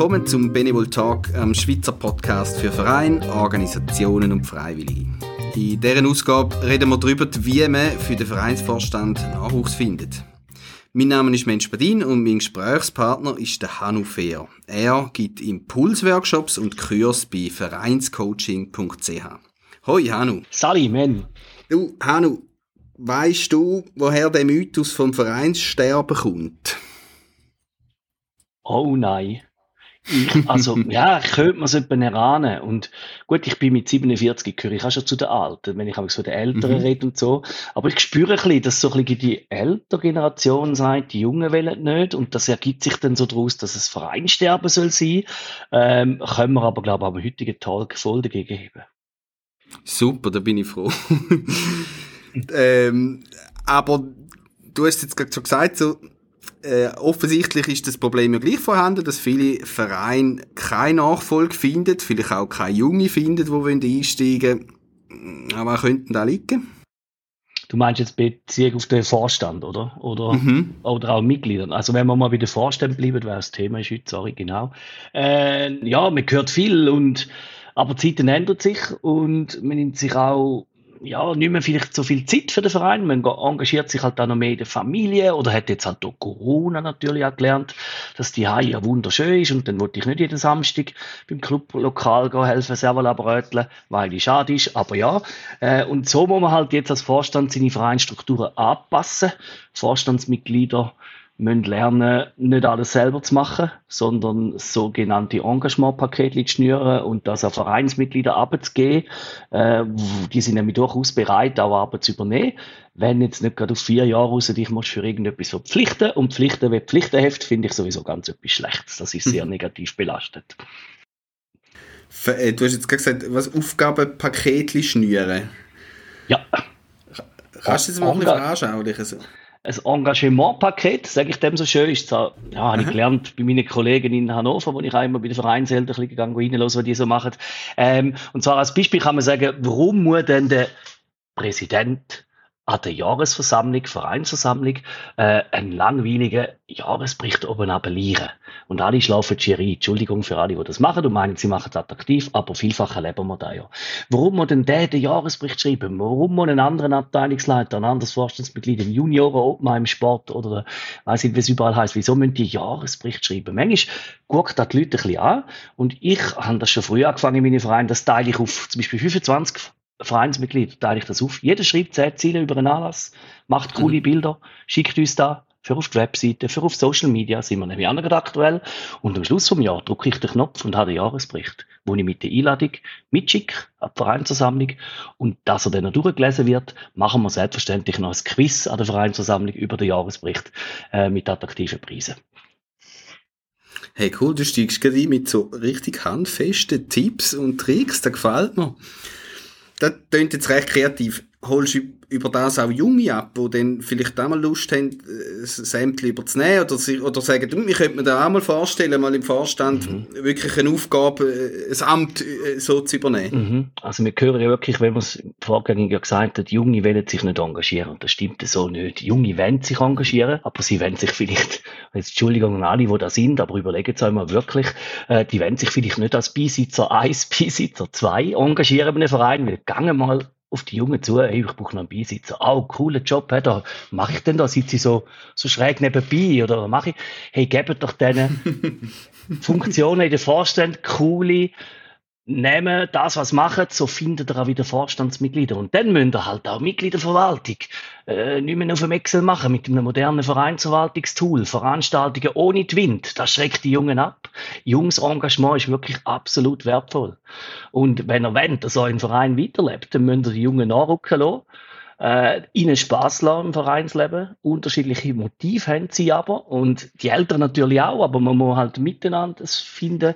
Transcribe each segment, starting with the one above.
Willkommen zum Benevol Talk, einem Schweizer Podcast für Vereine, Organisationen und Freiwillige. In dieser Ausgabe reden wir darüber, wie man für den Vereinsvorstand Nachwuchs findet. Mein Name ist Mensch Badin und mein Gesprächspartner ist der Hanu Fehr. Er gibt Impulsworkshops und Kurs bei vereinscoaching.ch. Hoi Hanu. Sali, men. Du, Hanu, weißt du, woher der Mythos vom Vereinssterben kommt? Oh nein. Ich, also, ja, ich könnte mir es etwa erahnen. Und gut, ich bin mit 47, gehöre ich auch schon zu den Alten, wenn ich auch so den Älteren mhm. rede und so. Aber ich spüre ein bisschen, dass so ein bisschen die ältere Generation sagt, die Jungen wollen nicht. Und das ergibt sich dann so daraus, dass es Vereinsterben soll sein. Ähm, können wir aber, glaube ich, am heutigen Tag voll dagegen heben. Super, da bin ich froh. ähm, aber du hast jetzt gerade schon gesagt, so, äh, offensichtlich ist das Problem ja gleich vorhanden, dass viele Vereine keine Nachfolge finden, vielleicht auch keine Junge finden, die einsteigen wollen. Aber könnten da liegen? Du meinst jetzt Beziehung auf den Vorstand, oder? Oder, mhm. oder auch Mitgliedern. Also wenn wir mal bei den Vorstand bleiben, weil das Thema ist heute, sorry, genau. Äh, ja, man hört viel und aber die Zeiten ändern sich und man nimmt sich auch ja, nicht mehr vielleicht so viel Zeit für den Verein. Man engagiert sich halt auch noch mehr in der Familie oder hat jetzt halt durch Corona natürlich auch gelernt, dass die Haie ja wunderschön ist und dann wollte ich nicht jeden Samstag beim Club lokal gehen, helfen, selber bröteln, weil die schade ist, aber ja. Äh, und so muss man halt jetzt als Vorstand seine Vereinsstrukturen anpassen. Vorstandsmitglieder müssen lernen, nicht alles selber zu machen, sondern sogenannte Engagementpakete zu schnüren und das an Vereinsmitglieder abzugeben. Äh, die sind nämlich durchaus bereit, auch Arbeit zu übernehmen. Wenn jetzt nicht gerade auf vier Jahre raus dich musst für irgendetwas verpflichten und Pflichten wie Pflichtenheft, finde ich sowieso ganz etwas Schlechtes. Das ist sehr negativ belastet. Äh, du hast jetzt gesagt, was Aufgabenpakete schnüren. Ja. Kannst du das mal ein bisschen veranschaulichen? Ein Engagementpaket, sage ich dem so schön, ist zwar, ja, habe ich gelernt bei meinen Kollegen in Hannover, wo ich auch immer bei den Vereinseltern gegangen reinlasse, was die so machen. Ähm, und zwar als Beispiel kann man sagen, warum muss denn der Präsident an der Jahresversammlung, Vereinsversammlung, äh, einen langweiligen Jahresbericht oben abelieren. Und alle schlafen Jury. Entschuldigung für alle, die das machen und meinen, sie machen es attraktiv, aber vielfach erleben wir da ja. Warum muss denn der den Jahresbericht schreiben? Warum muss ein anderer Abteilungsleiter, ein anderes Vorstandsmitglied im Junioren, Obmann im Sport oder weiß nicht, wie es überall heißt, wieso müssen die Jahresbericht schreiben? Manchmal guckt das die Leute ein bisschen an und ich habe das schon früh angefangen in meinen Vereinen, das teile ich auf zum Beispiel 25 Vereinsmitglied, teile ich das auf. Jeder schreibt zehn Ziele über einen Anlass, macht coole mhm. Bilder, schickt uns da für auf die Webseite, für auf Social Media, sind wir nämlich auch nicht aktuell. Und am Schluss vom Jahr drücke ich den Knopf und habe den Jahresbericht, wo ich mit der Einladung mitschicke an die Vereinsversammlung. Und dass er dann noch durchgelesen wird, machen wir selbstverständlich noch ein Quiz an der Vereinsversammlung über den Jahresbericht äh, mit attraktiven Preisen. Hey cool, du steigst gerade ein mit so richtig handfesten Tipps und Tricks, das gefällt mir das klingt jetzt recht kreativ. Holst du über das auch Junge ab, die dann vielleicht auch mal Lust haben, ein Sämtchen überzunehmen oder, oder sagen, du, ich könnte mir da auch mal vorstellen, mal im Vorstand mhm. wirklich eine Aufgabe, äh, ein Amt äh, so zu übernehmen. Mhm. Also wir hören ja wirklich, wenn man es vorgängig ja gesagt hat, Junge wollen sich nicht engagieren und das stimmt so nicht. Junge wollen sich engagieren, aber sie wollen sich vielleicht, jetzt Entschuldigung an alle, die da sind, aber überlegen Sie einmal wirklich, äh, die wollen sich vielleicht nicht als Beisitzer 1, Beisitzer 2 engagieren bei einem Verein, weil gangen mal auf die Jungen zu, hey, ich brauche noch einen Beisitzer. Oh, cooler Job, hey, da mache ich denn da? Sitze ich so, so schräg nebenbei oder mache ich? Hey, gebt doch denen Funktionen in den Vorstand, coole, nehmen das, was machen, so findet er auch wieder Vorstandsmitglieder. Und dann müsst ihr halt auch Mitgliederverwaltung äh, nicht mehr auf dem Excel machen mit einem modernen Vereinsverwaltungstool, Veranstaltungen ohne Wind. Das schreckt die Jungen ab. Jungs Engagement ist wirklich absolut wertvoll. Und wenn er wollt, dass euer Verein weiterlebt, dann müsst ihr die Jungen nachrücken lassen äh, ihnen Spaß lassen im Vereinsleben. Unterschiedliche Motive haben sie aber und die Eltern natürlich auch, aber man muss halt miteinander es finden.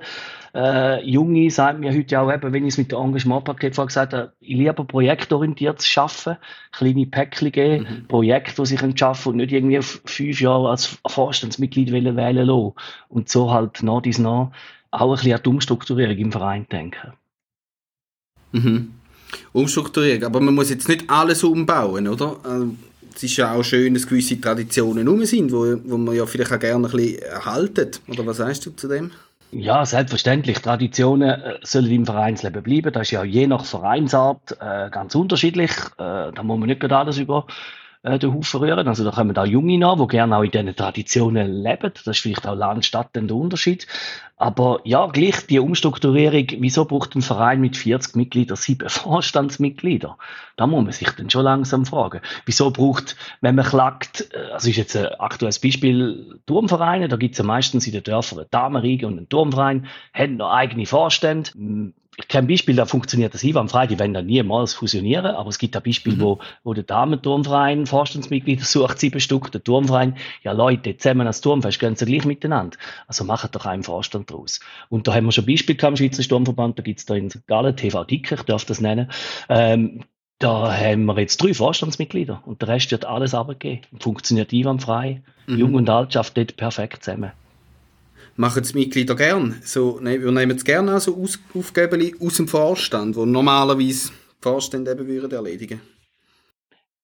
Äh, Junge sagen mir heute auch eben, wenn ich es mit dem Engagementpaket vorher gesagt habe, ich liebe projektorientiert zu arbeiten, kleine Päckchen geben, mhm. Projekte, die sich schaffen und nicht irgendwie fünf Jahre als Vorstandsmitglied wählen lassen. Und so halt nach dies nach auch ein bisschen an die Umstrukturierung im Verein denken. Mhm. Umstrukturierung. Aber man muss jetzt nicht alles umbauen, oder? Also, es ist ja auch schön, dass gewisse Traditionen rum sind, wo, wo man ja vielleicht auch gerne ein bisschen erhalten. Oder was sagst du zu dem? Ja, selbstverständlich. Traditionen äh, sollen im Vereinsleben bleiben. Das ist ja je nach Vereinsart äh, ganz unterschiedlich. Äh, da muss man nicht gerade alles über äh, den Haufen rühren. Also da kommen auch Junge nach, die gerne auch in diesen Traditionen leben. Das ist vielleicht auch Land, Stadt der Unterschied. Aber ja, gleich die Umstrukturierung, wieso braucht ein Verein mit 40 Mitgliedern sieben Vorstandsmitglieder? Da muss man sich dann schon langsam fragen. Wieso braucht, wenn man klagt, äh, also ist jetzt ein aktuelles Beispiel, Turmvereine, da gibt es ja meistens in den Dörfern eine Damenriege und einen Turmverein, haben noch eigene Vorstände, ich kenne Beispiel, da funktioniert das einwandfrei, die werden dann niemals fusionieren, aber es gibt ein Beispiel, mhm. wo, wo der Damenturmverein Vorstandsmitglieder sucht, sieben Stück, der Turmverein, ja Leute, zusammen als Turmfest, gehen sie gleich miteinander. Also machen doch einen Vorstand draus. Und da haben wir schon Beispiel gehabt im Schweizer Sturmverband, da gibt es da in St. Gallen, TV Dicker, ich darf das nennen, ähm, da haben wir jetzt drei Vorstandsmitglieder und der Rest wird alles abgegeben. Funktioniert einwandfrei. Mhm. Jung und Alt schafft dort perfekt zusammen machen die Mitglieder gern. So, wir nehmen es gerne also aus, Aufgaben aus dem Vorstand, wo normalerweise die Vorstände eben würden erledigen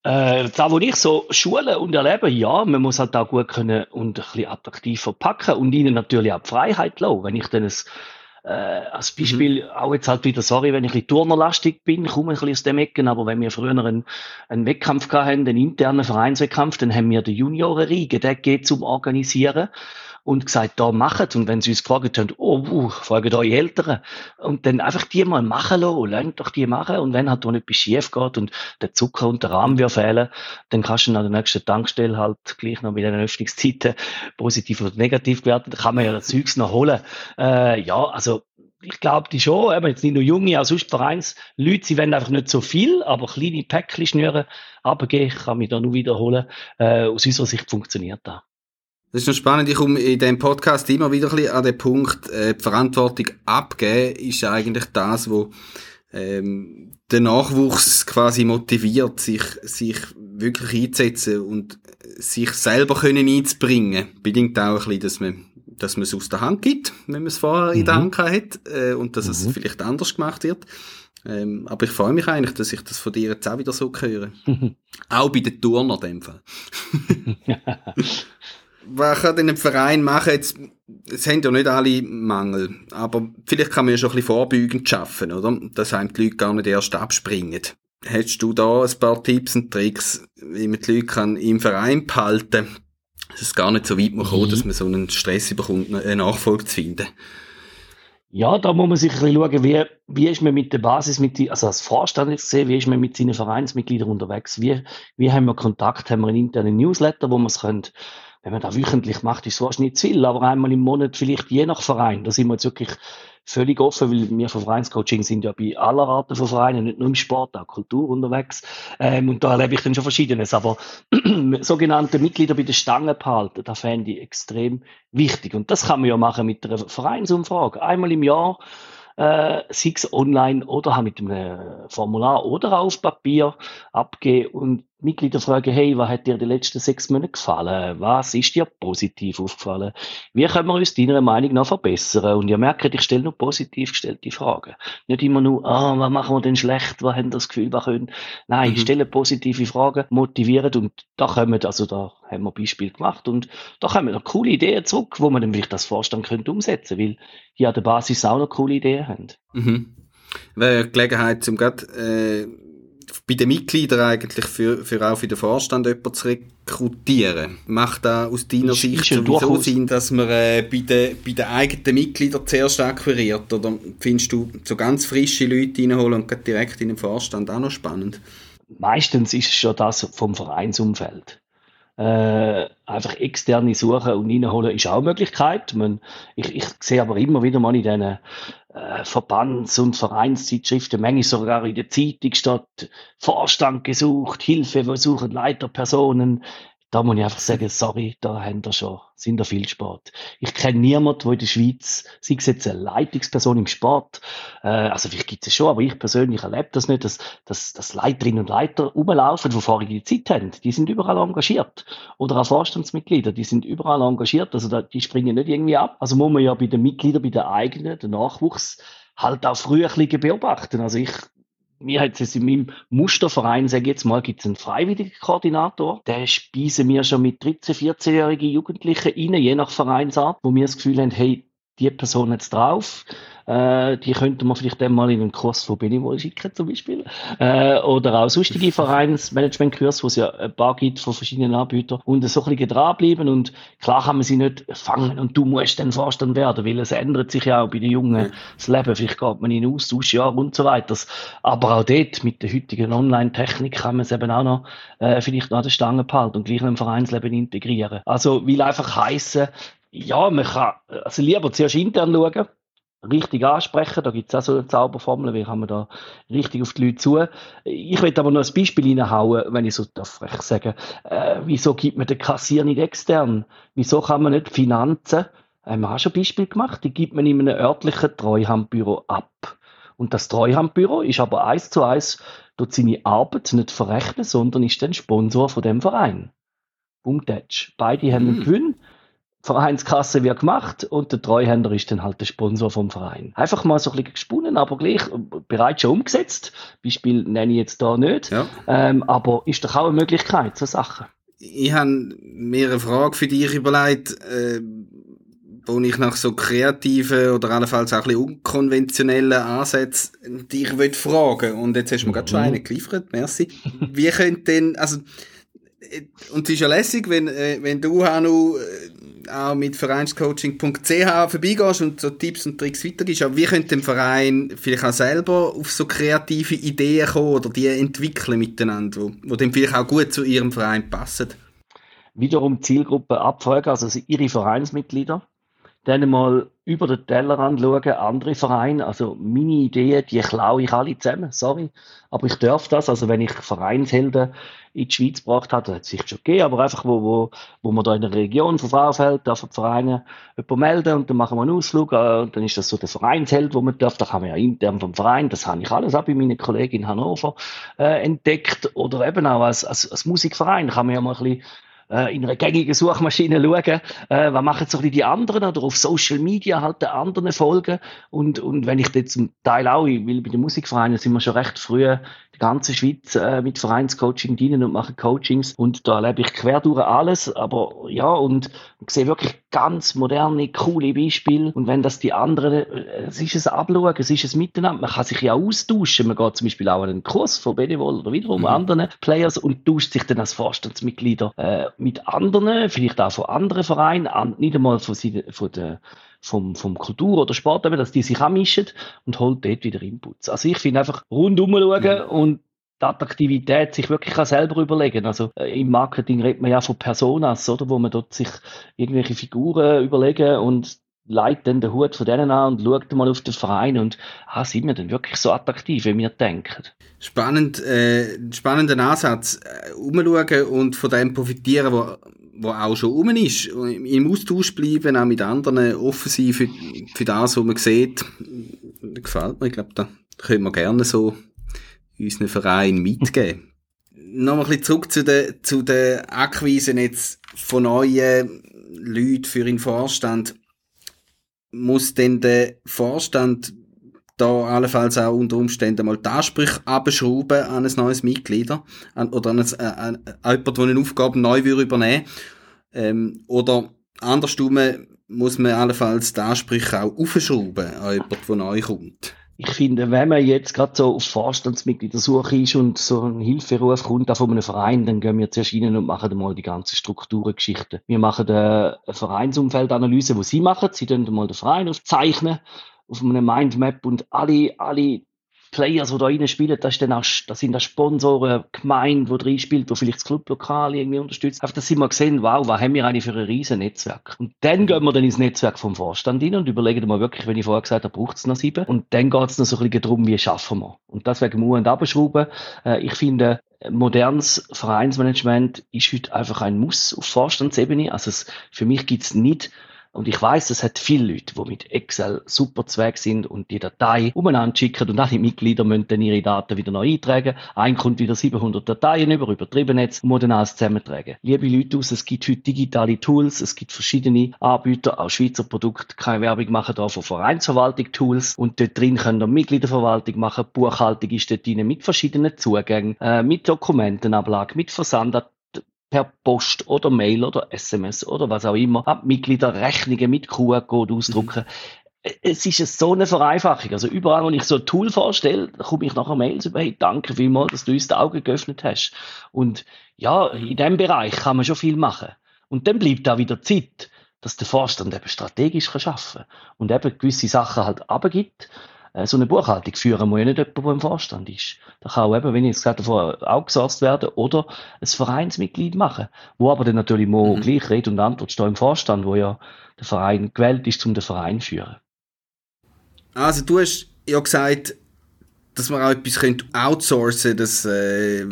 äh, da, wo ich so schule und erlebe, ja, man muss halt auch gut können und ein bisschen attraktiv verpacken und ihnen natürlich auch die Freiheit lassen. Wenn ich dann ein, äh, als Beispiel, mhm. auch jetzt halt wieder, sorry, wenn ich ein bisschen turnerlastig bin, komme ein bisschen aus dem Ecken, aber wenn wir früher einen, einen Wettkampf hatten, einen internen Vereinswettkampf, dann haben wir den Juniorenriege, der geht zum Organisieren und gesagt, da machet. Und wenn sie uns gefragt haben, oh, uh, fragen eure Eltern. Und dann einfach die mal machen lassen, lernt doch die machen. Und wenn halt da etwas schief geht und der Zucker und der Rahmen wird fehlen, dann kannst du an der nächsten Tankstelle halt gleich noch mit den Öffnungszeiten positiv oder negativ werden. Da kann man ja das Zeugs noch holen. Äh, ja, also, ich glaube die schon, eben jetzt nicht nur junge, auch sonst Vereinsleute, sie wollen einfach nicht so viel, aber kleine Päckchen schnüren, abgeben, kann mich da nur wiederholen. Äh, aus unserer Sicht funktioniert das. Das ist noch spannend. Ich komme in diesem Podcast immer wieder ein bisschen an den Punkt, äh, die Verantwortung abgeben ist eigentlich das, wo ähm, den Nachwuchs quasi motiviert, sich, sich wirklich einzusetzen und sich selber können einzubringen. Bedingt auch ein bisschen, dass man, dass man es aus der Hand gibt, wenn man es vorher mhm. in der mhm. Hand hat, äh, und dass mhm. es vielleicht anders gemacht wird. Ähm, aber ich freue mich eigentlich, dass ich das von dir jetzt auch wieder so höre. auch bei den Turnern in dem Fall. was kann denn ein Verein machen? Jetzt, es haben ja nicht alle Mangel, aber vielleicht kann man ja schon ein bisschen vorbeugend schaffen, oder? Dass einem die Leute gar nicht erst abspringen. Hättest du da ein paar Tipps und Tricks, wie man die Leute kann im Verein behalten kann, dass es gar nicht so weit kommen, mhm. dass man so einen Stress bekommt, eine Nachfolge zu finden? Ja, da muss man sich ein bisschen schauen, wie, wie ist man mit der Basis, mit die, also als Vorstand jetzt gesehen, wie ist man mit seinen Vereinsmitgliedern unterwegs? Wie, wie haben wir Kontakt? Haben wir einen internen Newsletter, wo man es könnte wenn man das wöchentlich macht, ist es nicht zu viel, aber einmal im Monat vielleicht je nach Verein. Da sind wir jetzt wirklich völlig offen, weil wir von Vereinscoaching sind ja bei aller Arten von Vereinen, nicht nur im Sport, auch Kultur unterwegs. Ähm, und da erlebe ich dann schon Verschiedenes. Aber sogenannte Mitglieder bei den Stangen behalten, das fände ich extrem wichtig. Und das kann man ja machen mit einer Vereinsumfrage. Einmal im Jahr äh, sei es online oder halt mit einem Formular oder auf Papier abgeben und Mitglieder fragen, hey, was hat dir die letzten sechs Monate gefallen? Was ist dir positiv aufgefallen? Wie können wir uns deiner Meinung nach verbessern? Und ihr merkt, ich stelle nur positiv gestellte Fragen. Nicht immer nur, ah, was machen wir denn schlecht? Was haben das Gefühl, was können? Nein, mhm. ich stelle positive Fragen, motiviert und da kommen, also da haben wir Beispiel gemacht und da kommen noch coole Ideen zurück, wo man dann vielleicht das Vorstand könnte umsetzen, weil die an der Basis auch noch coole Ideen haben. Mhm. Wäre Gelegenheit, zum gerade, äh bei den Mitgliedern eigentlich für, für auch für den Vorstand jemanden zu rekrutieren? Macht da aus deiner ist, Sicht ist sowieso Sinn, dass man äh, bei, den, bei den eigenen Mitgliedern zuerst akquiriert? Oder findest du so ganz frische Leute reinholen und direkt in den Vorstand auch noch spannend? Meistens ist es schon das vom Vereinsumfeld. Äh, einfach externe suchen und reinholen ist auch eine Möglichkeit. Man, ich, ich sehe aber immer wieder mal in diesen äh, Verbands- und Vereinszeitschriften, manchmal sogar in der Zeitung steht Vorstand gesucht, Hilfe, wir suchen Leiterpersonen da muss ich einfach sagen, sorry, da haben wir schon, sind da viel Sport. Ich kenne niemanden, der in der Schweiz, sei es jetzt eine Leitungsperson im Sport, äh, also vielleicht gibt es schon, aber ich persönlich erlebe das nicht, dass, dass, dass Leiterinnen und Leiter rumlaufen, die vorige Zeit haben. Die sind überall engagiert. Oder auch Vorstandsmitglieder, die sind überall engagiert, also da, die springen nicht irgendwie ab. Also muss man ja bei den Mitgliedern, bei den eigenen, den Nachwuchs, halt auch früh ein bisschen beobachten. Also ich mir hat es in meinem Musterverein, sage ich jetzt mal, gibt es einen freiwilligen Koordinator. Der speisen wir schon mit 13-, 14-jährigen Jugendlichen rein, je nach Vereinsart, wo wir das Gefühl haben, hey, die Person jetzt drauf. Äh, die könnte man vielleicht dann mal in einen Kurs von Benevol schicken, zum Beispiel. Äh, oder auch sonstige Vereinsmanagement-Kurs, wo es ja ein paar gibt von verschiedenen Anbietern. Und so ein bisschen dranbleiben. Und klar kann man sie nicht fangen und du musst dann Vorstand werden, weil es ändert sich ja auch bei den Jungen das Leben. Vielleicht geht man in den Austausch, ja, und so weiter. Aber auch dort, mit der heutigen Online-Technik, kann man es eben auch noch äh, vielleicht noch an der Stange behalten und gleich in ein Vereinsleben integrieren. Also, will einfach heißen, ja, man kann also lieber zuerst intern schauen, richtig ansprechen. Da gibt es auch so eine Zauberformel, wie kann man da richtig auf die Leute zu. Ich will aber noch ein Beispiel reinhauen, wenn ich so darf ich sagen. Äh, wieso gibt man den Kassier nicht extern? Wieso kann man nicht Finanzen, äh, wir haben schon ein Beispiel gemacht, die gibt man in einem örtlichen Treuhandbüro ab. Und das Treuhandbüro ist aber eins zu eins dort seine Arbeit nicht verrechnen, sondern ist dann Sponsor von dem Verein. Punkt. Beide haben einen hm. Gewinn Vereinskasse wird gemacht und der Treuhänder ist dann halt der Sponsor vom Verein. Einfach mal so ein bisschen gesponnen, aber gleich bereits schon umgesetzt. Beispiel nenne ich jetzt da nicht. Ja. Ähm, aber ist doch auch eine Möglichkeit, so Sachen. Ich habe mir eine Frage für dich überlegt, äh, wo ich nach so kreativen oder allenfalls auch ein bisschen unkonventionellen Ansätzen dich will fragen Und jetzt hast du mir mhm. gerade schon mhm. eine geliefert, merci. Wie könnte denn, also, äh, und es ist ja lässig, wenn, äh, wenn du, Hanu, äh, auch mit vereinscoaching.ch vorbeigehst und so Tipps und Tricks weitergibst. Aber wie könnte der Verein vielleicht auch selber auf so kreative Ideen kommen oder die entwickeln miteinander, wo, wo dann vielleicht auch gut zu ihrem Verein passen? Wiederum Zielgruppe abfragen, also ihre Vereinsmitglieder dann mal über den Teller anschauen, andere Vereine. Also meine Ideen, die klaue ich alle zusammen, sorry. Aber ich darf das. Also wenn ich Vereinshelden in die Schweiz gebracht habe, das hat es sicher schon gegeben, aber einfach, wo, wo, wo man da in der Region von Frauenfeld, darf die Vereine jemanden melden und dann machen wir einen Ausflug äh, und dann ist das so der Vereinsheld, wo man darf. Da kann man ja intern vom Verein, das habe ich alles auch bei meinen Kollegen in Hannover äh, entdeckt. Oder eben auch als, als, als Musikverein kann man ja mal ein bisschen äh, in einer gängigen Suchmaschine schauen, äh, was machen so die anderen oder auf Social Media halt den anderen folgen. Und, und wenn ich das zum Teil auch, weil bei den Musikvereinen sind wir schon recht früh die ganze Schweiz äh, mit Vereinscoaching dienen und machen Coachings. Und da erlebe ich quer durch alles, aber ja, und sehe wirklich ganz moderne, coole Beispiele. Und wenn das die anderen, äh, es ist ein Abschauen, es ist ein Miteinander, man kann sich ja austauschen, man geht zum Beispiel auch an einen Kurs von Benevol oder wiederum mhm. anderen Players und tauscht sich dann als Vorstandsmitglieder äh, mit anderen, vielleicht auch von anderen Vereinen, nicht einmal von, von der, vom, vom Kultur- oder Sport, dass die sich anmischen und holt dort wieder Inputs. Also ich finde einfach rundum schauen ja. und die Attraktivität sich wirklich auch selber überlegen. Also äh, im Marketing redet man ja von Personas, oder, wo man dort sich irgendwelche Figuren überlegen und leitet dann den Hut von denen an und schaut mal auf den Verein und ah, sind wir denn wirklich so attraktiv, wie wir denken? Spannend, äh, spannender Ansatz. Äh, umschauen und von dem profitieren, wo, wo auch schon um ist. Im Austausch bleiben, auch mit anderen, offen sein für, für das, was man sieht. Gefällt mir. Ich glaube, da können wir gerne so unseren Verein mitgeben. Nochmal ein bisschen zurück zu den, zu den Akquisen jetzt von neuen Leuten für den Vorstand muss denn der Vorstand da allenfalls auch unter Umständen mal die Ansprüche abschrauben an ein neues Mitglied an, oder an, ein, äh, an, an jemand, der eine Aufgabe neu will übernehmen ähm, Oder andersrum muss man allenfalls die Ansprüche auch aufschrauben an jemand, der neu kommt. Ich finde, wenn man jetzt gerade so auf Vorstandsmitgliedersuche ist und so ein Hilferuf kommt von einem Verein, dann gehen wir zuerst rein und machen mal die ganze Strukturengeschichte. Wir machen eine Vereinsumfeldanalyse, wo Sie machen. Sie dann mal den Verein aufzeichnen auf einem Mindmap und alle, alle Players, die da rein spielen, das, ist dann auch, das sind auch Sponsoren, Gemeinde, die drin spielt, die vielleicht das Clublokal irgendwie unterstützt. Einfach, dass sie mal gesehen, wow, was haben wir eigentlich für ein riesen Netzwerk? Und dann gehen wir dann ins Netzwerk vom Vorstand rein und überlegen mal wirklich, wenn ich vorher gesagt habe, braucht es noch sieben. Und dann geht es noch so ein bisschen darum, wie schaffen wir. Und das wegen Mu und Abschrauben. Äh, ich finde, modernes Vereinsmanagement ist heute einfach ein Muss auf Vorstandsebene. Also es, für mich gibt es nicht Und ich weiß, es hat viele Leute, die mit Excel super zweig sind und die Datei umeinander schicken und alle Mitglieder müssen dann ihre Daten wieder neu eintragen. Ein kommt wieder 700 Dateien über, übertrieben jetzt, und muss dann alles zusammentragen. Liebe Leute aus, es gibt heute digitale Tools, es gibt verschiedene Anbieter, auch Schweizer Produkte, keine Werbung machen da von Vereinsverwaltung Tools und dort drin können ihr Mitgliederverwaltung machen, Buchhaltung ist dort drin mit verschiedenen Zugängen, äh, mit Dokumentenablage, mit Versand per Post oder Mail oder SMS oder was auch immer, ab Mitglieder Rechnungen mit QR-Code ausdrucken. Mhm. Es ist so eine Vereinfachung. Also überall, wenn ich so ein Tool vorstelle, komme ich nachher Mails über, hey, danke vielmals, dass du uns die Augen geöffnet hast. Und ja, in dem Bereich kann man schon viel machen. Und dann bleibt da wieder Zeit, dass der Vorstand eben strategisch kann arbeiten und eben gewisse Sachen halt abgibt so eine Buchhaltung führen muss ja nicht jemand, der im Vorstand ist. Da kann auch eben, wenn ich es gesagt habe, outgesourced werden oder ein Vereinsmitglied machen, wo aber dann natürlich mhm. gleich Rede und Antwort stehen im Vorstand, wo ja der Verein gewählt ist, um den Verein zu führen. Also du hast ja gesagt, dass man auch etwas könnte outsourcen dass äh,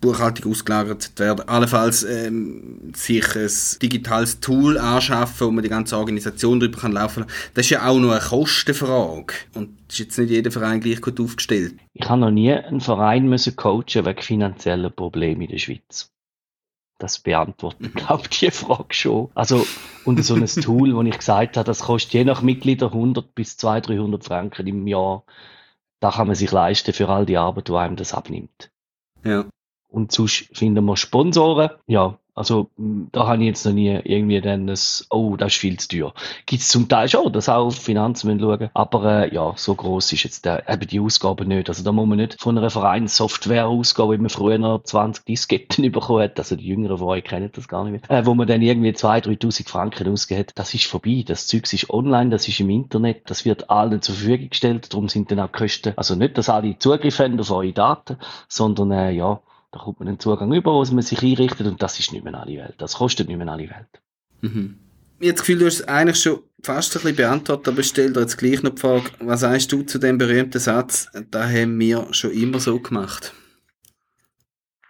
Buchhaltung ausgelagert werden. Allenfalls ähm, sich ein digitales Tool anschaffen, wo man die ganze Organisation drüber kann laufen kann. Das ist ja auch nur eine Kostenfrage. Und ist jetzt nicht jeder Verein gleich gut aufgestellt. Ich habe noch nie einen Verein müssen coachen wegen finanzieller Probleme in der Schweiz. Das beantwortet, glaube ich, die Frage schon. Also, und so ein Tool, wo ich gesagt habe, das kostet je nach Mitglieder 100 bis 200, 300 Franken im Jahr da kann man sich leisten für all die Arbeit, die einem das abnimmt. Ja. Und sonst finden wir Sponsoren. Ja, also da habe ich jetzt noch nie irgendwie dann das, oh, das ist viel zu teuer. Gibt es zum Teil schon, dass auch Finanzen müssen schauen. Aber äh, ja, so groß ist jetzt der, eben die Ausgabe nicht. Also da muss man nicht von einer Vereinssoftware ausgehen, wie man früher noch 20 Disketten bekommen hat. Also die Jüngeren von euch kennen das gar nicht mehr. Äh, wo man dann irgendwie 2.000, 3.000 Franken ausgegeben hat. Das ist vorbei. Das Zeug ist online, das ist im Internet, das wird allen zur Verfügung gestellt. Darum sind dann auch Kosten, also nicht, dass alle Zugriff haben auf eure Daten, sondern äh, ja, da kommt man den Zugang über, wo man sich einrichtet und das ist nicht mehr alle Welt. Das kostet nicht mehr alle Welt. Mhm. Jetzt Gefühl, du hast es eigentlich schon fast ein bisschen beantwortet, aber ich stelle dir jetzt gleich noch die Frage, was sagst du zu dem berühmten Satz, da haben wir schon immer so gemacht?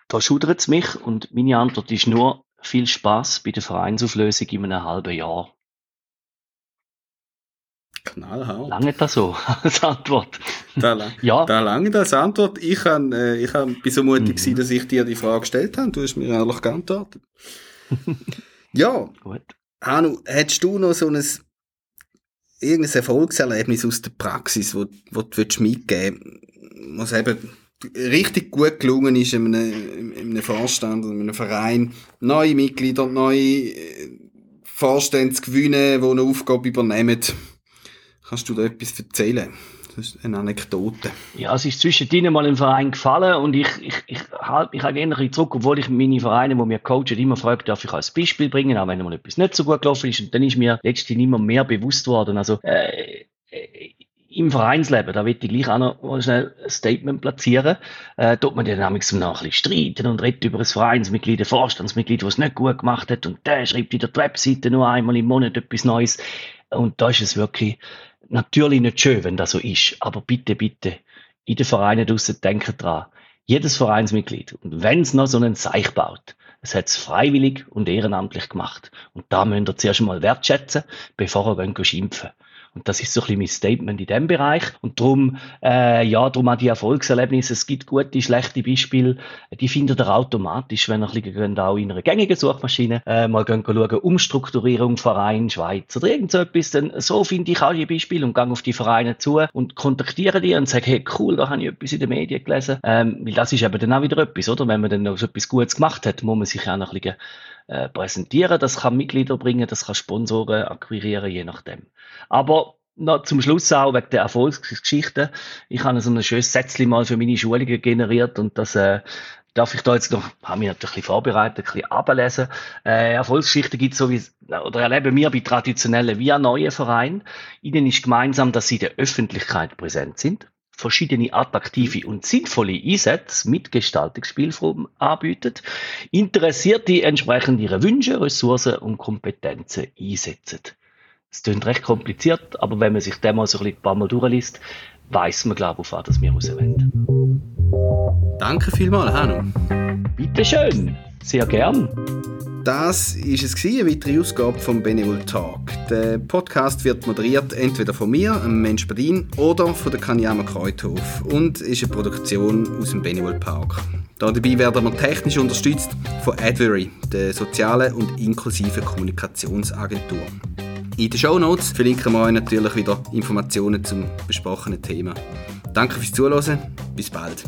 Da schudert es mich und meine Antwort ist nur viel Spaß bei der Vereinsauflösung in einem halben Jahr. Knallhart. Lange das so als Antwort? Da, lang, ja. da lange das Antwort. Ich, han, äh, ich bin so mutig mhm. dass ich dir die Frage gestellt habe. Du hast mir ehrlich geantwortet. ja. Gut. Hanu, hättest du noch so ein irgendein Erfolgserlebnis aus der Praxis, wo, wo du mitgeben willst, was eben richtig gut gelungen ist in einem, in einem Vorstand oder in einem Verein, neue Mitglieder, neue äh, Vorstände zu gewinnen, die eine Aufgabe übernehmen? Kannst du da etwas erzählen? Das ist eine Anekdote. Ja, es ist zwischendrin mal im Verein gefallen und ich, ich, ich halte mich auch gerne zurück, obwohl ich meine Vereine, die mir coachen, immer frage, darf ich als Beispiel bringen, auch wenn mal etwas nicht so gut gelaufen ist. Und dann ist mir letztlich immer mehr bewusst worden. Also, äh, äh im Vereinsleben, da will ich gleich auch noch schnell ein Statement platzieren, äh, tut man dann nämlich noch ein bisschen streiten und redet über ein Vereinsmitglied, ein Vorstandsmitglied, was es nicht gut gemacht hat und der schreibt in der Webseite nur einmal im Monat etwas Neues. Und da ist es wirklich, natürlich nicht schön, wenn das so ist, aber bitte, bitte, in den Vereinen draussen denken dran. Jedes Vereinsmitglied, und wenn es noch so einen Seich baut, es hat es freiwillig und ehrenamtlich gemacht. Und da müsst ihr zuerst mal wertschätzen, bevor ihr schimpfen und das ist so ein bisschen mein Statement in dem Bereich. Und darum, äh, ja, darum auch die Erfolgserlebnisse. Es gibt gute, schlechte Beispiele. Die findet ihr automatisch, wenn ihr ein bisschen auch in einer gängigen Suchmaschine äh, mal schauen, Umstrukturierung, Verein, Schweiz oder irgend so etwas. So finde ich auch die Beispiele und gehe auf die Vereine zu und kontaktiere die und sage, hey, cool, da habe ich etwas in den Medien gelesen. Ähm, weil das ist eben dann auch wieder etwas, oder? Wenn man dann noch so etwas Gutes gemacht hat, muss man sich auch noch ein bisschen äh, präsentieren. Das kann Mitglieder bringen, das kann Sponsoren akquirieren, je nachdem. Aber noch zum Schluss auch wegen der Erfolgsgeschichte. Ich habe so ein schönes Sätzchen mal für meine Schulungen generiert und das äh, darf ich da jetzt noch, habe mich natürlich ein bisschen vorbereitet, ein bisschen ablesen. Äh, Erfolgsgeschichte gibt es so wie, oder erleben wir bei traditionellen wie auch neuen Vereinen. Ihnen ist gemeinsam, dass sie der Öffentlichkeit präsent sind verschiedene attraktive und sinnvolle Einsätze mit Gestaltungsspielformen anbietet, interessiert die entsprechend ihre Wünsche, Ressourcen und Kompetenzen einsetzen. Es klingt recht kompliziert, aber wenn man sich dem mal so ein paar Mal durchliest, weiß man, glaube ich, auf was wir rauswenden. Danke vielmals, Hanno. Bitteschön. Sehr gern. Das ist es eine weitere Ausgabe vom Benevol Talk. Der Podcast wird moderiert entweder von mir, einem Mensch Bedien, oder von der Kanyama Kreuthof und ist eine Produktion aus dem Benevol Park. Dabei werden wir technisch unterstützt von Advery, der sozialen und inklusiven Kommunikationsagentur. In den Show Notes verlinken wir euch natürlich wieder Informationen zum besprochenen Thema. Danke fürs Zuhören, bis bald.